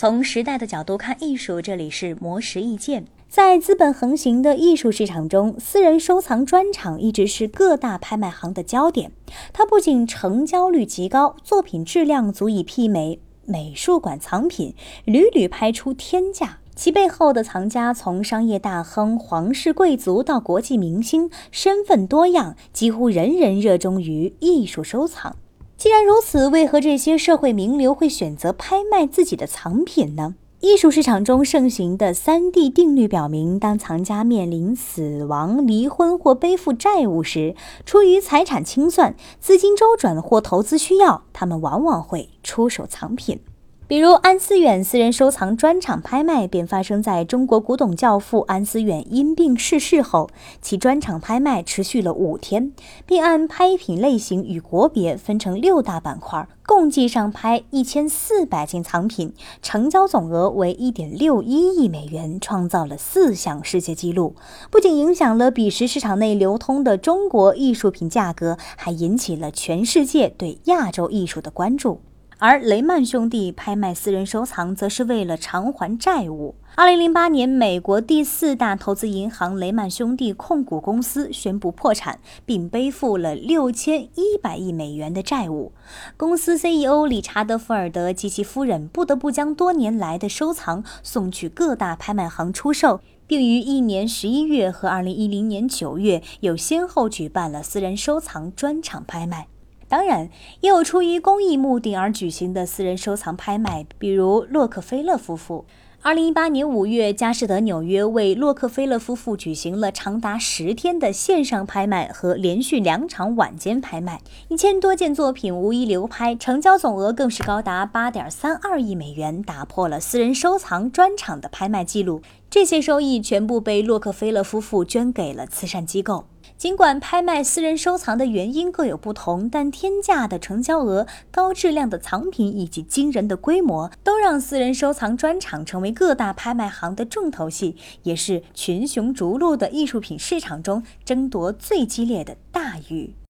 从时代的角度看艺术，这里是魔石意见。在资本横行的艺术市场中，私人收藏专场一直是各大拍卖行的焦点。它不仅成交率极高，作品质量足以媲美美术馆藏品，屡屡拍出天价。其背后的藏家从商业大亨、皇室贵族到国际明星，身份多样，几乎人人热衷于艺术收藏。既然如此，为何这些社会名流会选择拍卖自己的藏品呢？艺术市场中盛行的三 D 定律表明，当藏家面临死亡、离婚或背负债务时，出于财产清算、资金周转或投资需要，他们往往会出手藏品。比如安思远私人收藏专场拍卖便发生在中国古董教父安思远因病逝世后，其专场拍卖持续了五天，并按拍品类型与国别分成六大板块，共计上拍一千四百件藏品，成交总额为一点六一亿美元，创造了四项世界纪录。不仅影响了彼时市场内流通的中国艺术品价格，还引起了全世界对亚洲艺术的关注。而雷曼兄弟拍卖私人收藏，则是为了偿还债务。二零零八年，美国第四大投资银行雷曼兄弟控股公司宣布破产，并背负了六千一百亿美元的债务。公司 CEO 理查德·福尔德及其夫人不得不将多年来的收藏送去各大拍卖行出售，并于一年十一月和二零一零年九月又先后举办了私人收藏专场拍卖。当然，也有出于公益目的而举行的私人收藏拍卖，比如洛克菲勒夫妇。二零一八年五月，佳士得纽约为洛克菲勒夫妇举行了长达十天的线上拍卖和连续两场晚间拍卖，一千多件作品无一流拍，成交总额更是高达八点三二亿美元，打破了私人收藏专场的拍卖记录。这些收益全部被洛克菲勒夫妇捐给了慈善机构。尽管拍卖私人收藏的原因各有不同，但天价的成交额、高质量的藏品以及惊人的规模，都让私人收藏专场成为各大拍卖行的重头戏，也是群雄逐鹿的艺术品市场中争夺最激烈的大鱼。